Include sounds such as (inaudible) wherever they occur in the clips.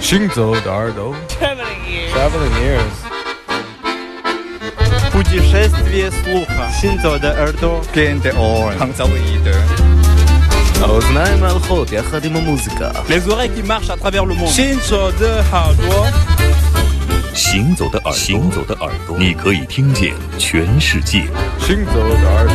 行走的耳朵 Traveling ears. Traveling ears Путешествие слуха. Синзо де Эрдо. Gente on. Hangzauide. האוזניים ההלכות יחד עם המוזיקה Les oreilles qui marchent à travers le monde. 新手的好多。行走的耳朵，行走的耳朵，你可以听见全世界。 行走的耳朵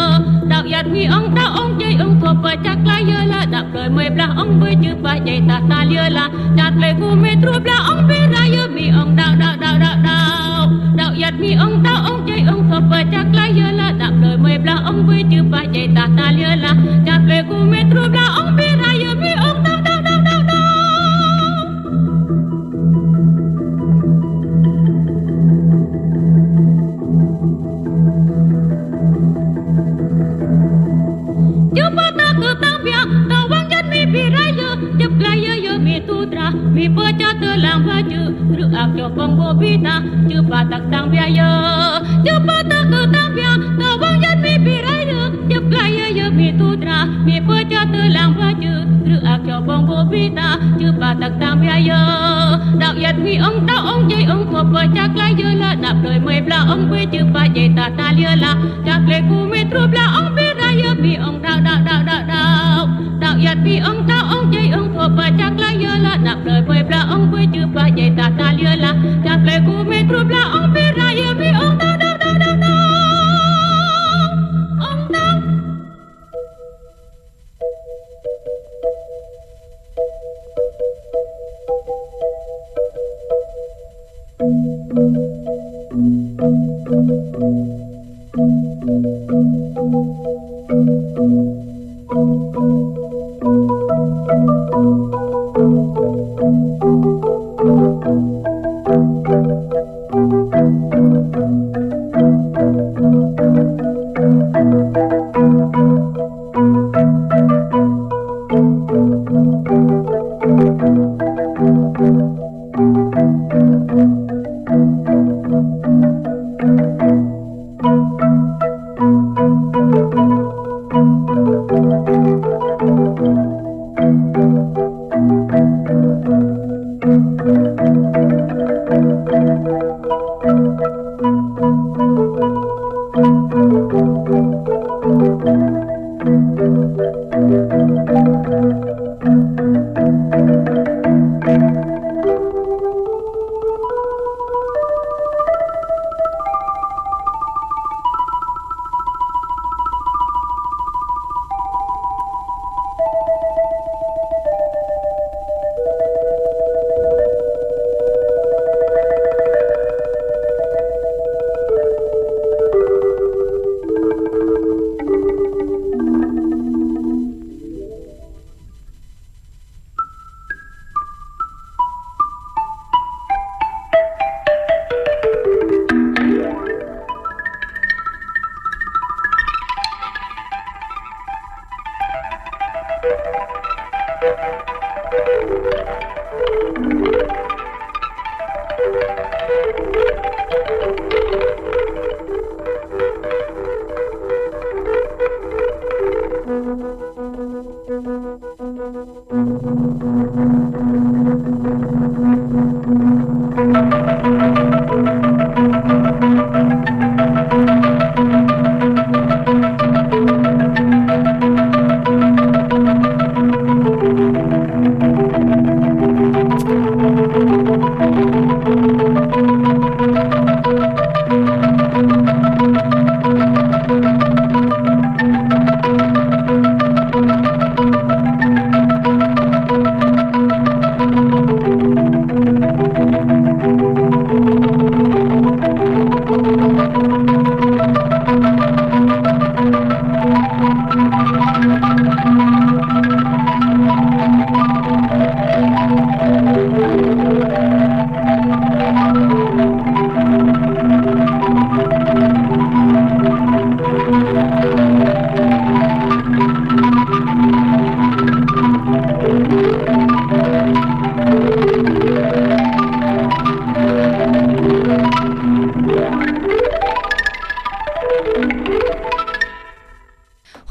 giặt nghi ông ta, ông chơi ông của bà chắc là yơ là đạp đời mười bla, ông với chữ bà chạy ta ta lơ là chặt lấy cô mê tru bla, ông bê ra yơ mi ông đau đau đau đau đau đạo giặt nghi ông ta, ông chơi ông của bà chắc là yơ là đạp đời mười bla, ông với chữ bà chạy ta ta lơ là nyo kongo bita chupa tak tang bia yo chupa tak tang bia na wang ya mi bira yo chupa ya yo mi tudra mi po cha tu lang ba chu tru a kyo kongo bita chupa tak tang bia yo đạo yat mi ông, đạo ông jay ông ko po chắc kla yo la. Nạp đời mười bla ông quê chupa jay ta ta lia la. Chắc kle kum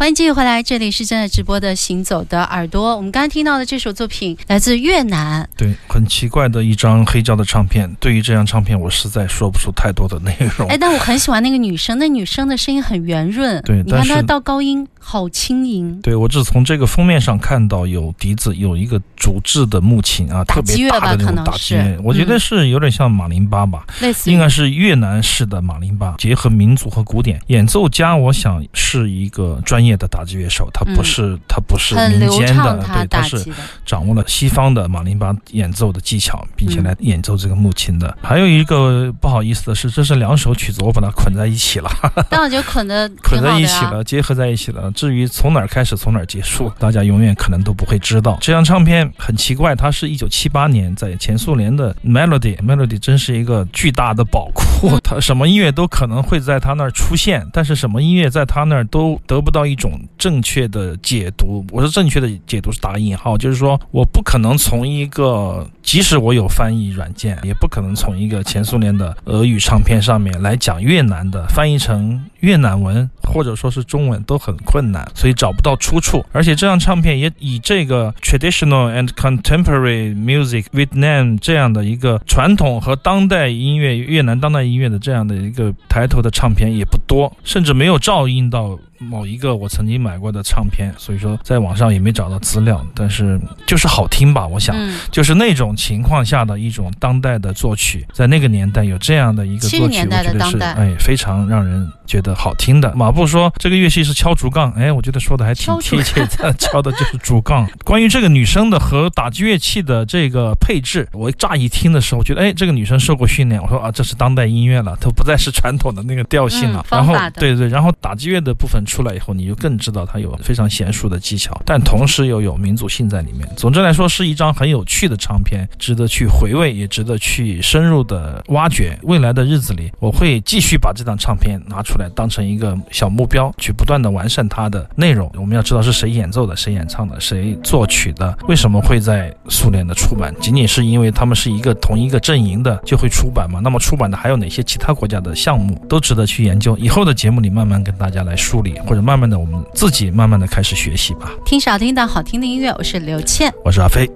迎继续回来，这里是正在直播的《行走的耳朵》。我们刚才听到的这首作品来自越南，对，很奇怪的一张黑胶的唱片。对于这张唱片，我实在说不出太多的内容。哎，但我很喜欢那个女生，那女生的声音很圆润。对，你看她到高音好轻盈。对我只从这个封面上看到有笛子，有一个竹制的木琴啊，特别大的那种打击能是乐，我觉得嗯是有点像马林巴吧。类似于应该是越南式的马林巴，结合民族和古典。演奏家，我想是一个专业的打击乐手，他不是、他不是民间的，对，他是。掌握了西方的马林巴演奏的技巧，并且嗯来演奏这个木琴的。还有一个不好意思的是，这是两首曲子，我把它捆在一起了，(laughs) 但我觉得捆的捆在一。起了，结合在一起了。至于从哪儿开始，从哪儿结束，大家永远可能都不会知道。这张唱片很奇怪，它是一九七八年在前苏联的 Melody，Melody 真是一个巨大的宝库，它什么音乐都可能会在它那儿出现，但是什么音乐在它那儿都得不到一种正确的解读。我说正确的解读是打引号，就是说我不可能从一个，即使我有翻译软件，也不可能从一个前苏联的俄语唱片上面来讲越南的，翻译成越南文或者说是中文都很困难，所以找不到出处。而且这张唱片也以这个 traditional and contemporary music Vietnam 这样的一个传统和当代音乐越南当代音乐的这样的一个抬头的唱片也不多，甚至没有照应到某一个我曾经买过的唱片，所以说在网上也没找到资料，但是就是好听吧，我想。嗯，就是那种情况下的一种当代的作曲，在那个年代有这样的一个作曲，我觉得是哎非常让人觉得好听的。马布说这个乐器是敲竹杠，哎，我觉得说的还挺贴切的，敲的就是竹杠。(laughs) 关于这个女生的和打击乐器的这个配置，我乍一听的时候觉得，哎，这个女生受过训练，我说啊，这是当代音乐了，它不再是传统的那个调性了嗯。然后对对，然后打击乐的部分出来以后，你就更知道它有非常娴熟的技巧，但同时又有民族性在里面。总之来说，是一张很有趣的唱片，值得去回味，也值得去深入的挖掘。未来的日子里，我会继续把这张唱片拿出来当成一个小目标，去不断的完善它的内容。我们要知道是谁演奏的，谁演唱的，谁作曲的，为什么会在苏联的出版？仅仅是因为他们是一个同一个阵营的就会出版吗？那么出版的还有哪些其他国家的项目都值得去研究？以后的节目里慢慢跟大家来梳理，或者慢慢的我们自己慢慢的开始学习吧。听少听到好听的音乐，我是刘倩。我是阿飞。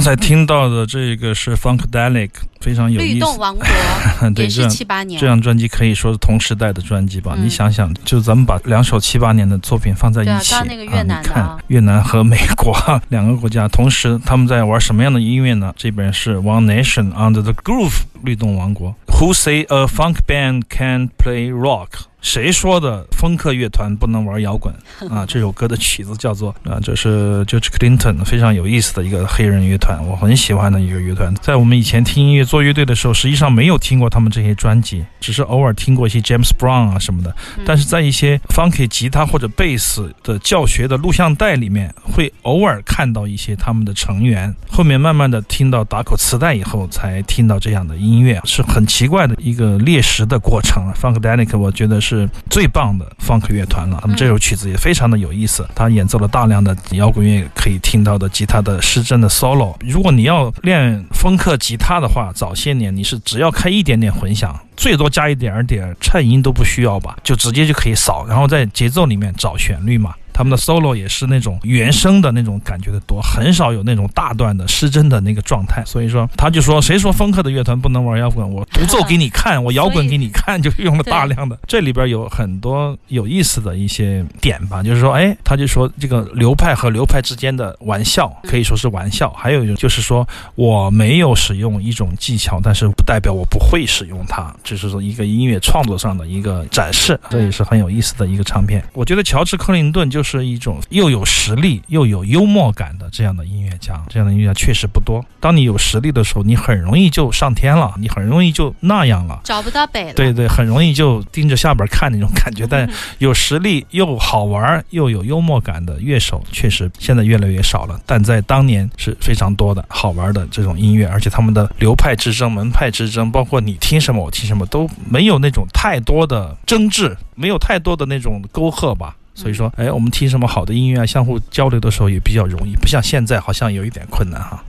刚才听到的这个是 Funkadelic，非常有意思。律动王国 (laughs) 对，也是七八年，这张专辑可以说是同时代的专辑吧？嗯你想想，就咱们把两首七八年的作品放在一起啊那个越南的你看啊越南和美国两个国家同时他们在玩什么样的音乐呢？这边是 One Nation Under the Groove 律动王国。Who say a funk band can play rock？谁说的风克乐团不能玩摇滚 (laughs) 啊？这首歌的曲子叫做啊，这是 George Clinton 非常有意思的一个黑人乐团，我很喜欢的一个乐团。在我们以前听音乐做乐队的时候，实际上没有听过他们这些专辑，只是偶尔听过一些 James Brown 啊什么的。嗯但是在一些 funky 吉他或者贝斯的教学的录像带里面，会偶尔看到一些他们的成员。后面慢慢的听到打口磁带以后，才听到这样的音乐，是很奇怪的一个猎食的过程。Funkadelic 我觉得是最棒的 funk 乐团了，那么这首曲子也非常的有意思，他演奏了大量的摇滚乐可以听到的吉他的失真的 solo。如果你要练风克吉他的话，早些年你是只要开一点点混响。最多加一点儿点儿衬音都不需要吧，就直接就可以扫，然后在节奏里面找旋律嘛。他们的 solo 也是那种原声的那种感觉的多，很少有那种大段的失真的那个状态。所以说，他就说谁说风克的乐团不能玩摇滚？我独奏给你看，我摇滚给你看，就用了大量的。这里边有很多有意思的一些点吧，就是说，哎，他就说这个流派和流派之间的玩笑可以说是玩笑，还有一种就是说我没有使用一种技巧，但是不代表我不会使用它，只是说一个音乐创作上的一个展示，这也是很有意思的一个唱片。我觉得乔治·克林顿就是一种又有实力又有幽默感的这样的音乐家，这样的音乐家确实不多。当你有实力的时候，你很容易就上天了，你很容易就那样了。找不到北了。对对，很容易就盯着下边看那种 (laughs) 感觉。但有实力又好玩又有幽默感的乐手，确实现在越来越少了。但在当年是非常多的好玩的这种音乐，而且他们的流派之争、门派之争，包括你听什么我听什么，都没有那种太多的争执，没有太多的那种沟壑吧。所以说，哎，我们听什么好的音乐啊，相互交流的时候也比较容易，不像现在好像有一点困难哈。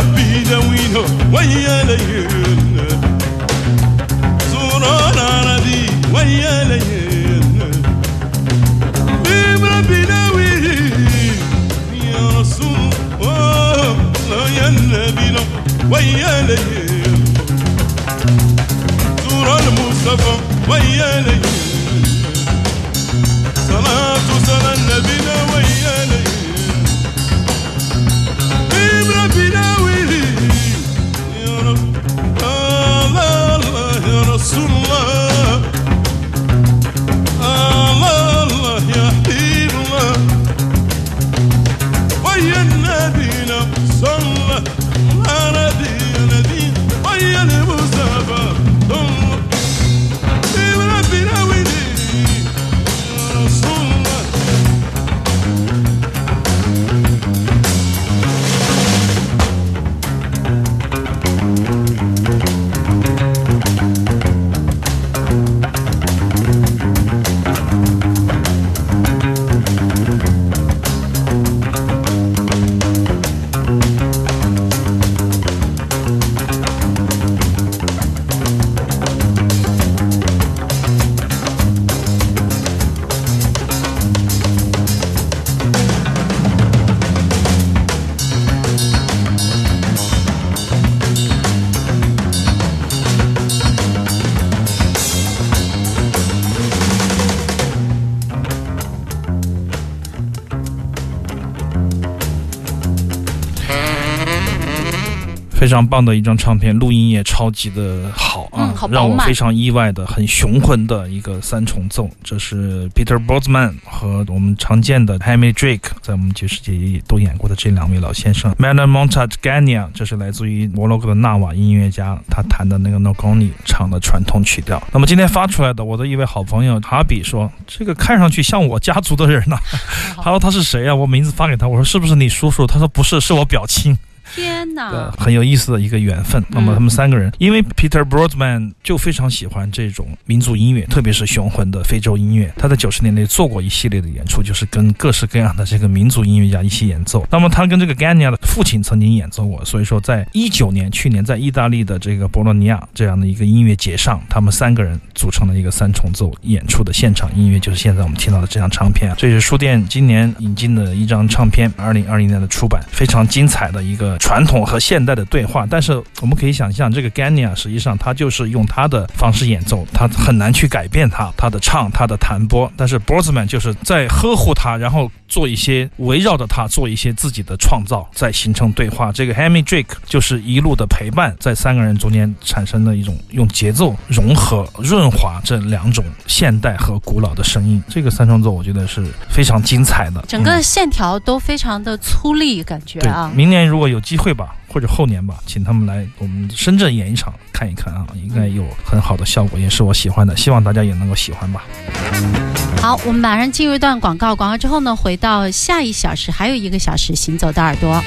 ربي داوينه ويا ليلنا زورانا ردي ويا ليلنا بيم ربي داويه يا رسول الله يا النبي ويا ليل. زور المصطفى ويا ليل. صلاة صلاة النبي ويا ليل. 常棒的一张唱片，录音也超级的好啊，嗯好让我非常意外的、很雄浑的一个三重奏。这是 Peter Botzman 和我们常见的 Hammy Drake 在我们爵士界都演过的这两位老先生。Manon Montagania 这是来自于摩洛哥的纳瓦音乐家，他弹的那个 Nogoni 唱的传统曲调。那么今天发出来的，我的一位好朋友哈比说，这个看上去像我家族的人呐、(laughs) 他说他是谁呀、我名字发给他，我说是不是你叔叔？他说不是，是我表亲。天哪呃，！很有意思的一个缘分。那么嗯他们三个人，因为 Peter Broadman 就非常喜欢这种民族音乐，特别是雄浑的非洲音乐。他在九十年代做过一系列的演出，就是跟各式各样的这个民族音乐家一起演奏。那么他跟这个 Gania 的父亲曾经演奏过，所以说在一九年，去年在意大利的这个博洛尼亚这样的一个音乐节上，他们三个人组成了一个三重奏演出的现场音乐，就是现在我们听到的这张唱片。这是书店今年引进的一张唱片，二零二零年的出版，非常精彩的一个传统和现代的对话。但是我们可以想象，这个 Gania 实际上他就是用他的方式演奏，他很难去改变他他的唱，他的弹拨。但是 Borzman 就是在呵护他，然后做一些围绕着他做一些自己的创造，在形成对话。这个 Hammy Drake 就是一路的陪伴，在三个人中间产生了一种用节奏融合、润滑这两种现代和古老的声音。这个三重奏我觉得是非常精彩的，整个线条都非常的粗粝，感觉对啊，。明年如果有机会吧，或者后年吧，请他们来我们深圳演一场看一看啊，应该有很好的效果，也是我喜欢的，希望大家也能够喜欢吧。好，我们马上进入一段广告，广告之后呢，回到下一小时，还有一个小时行走的耳朵。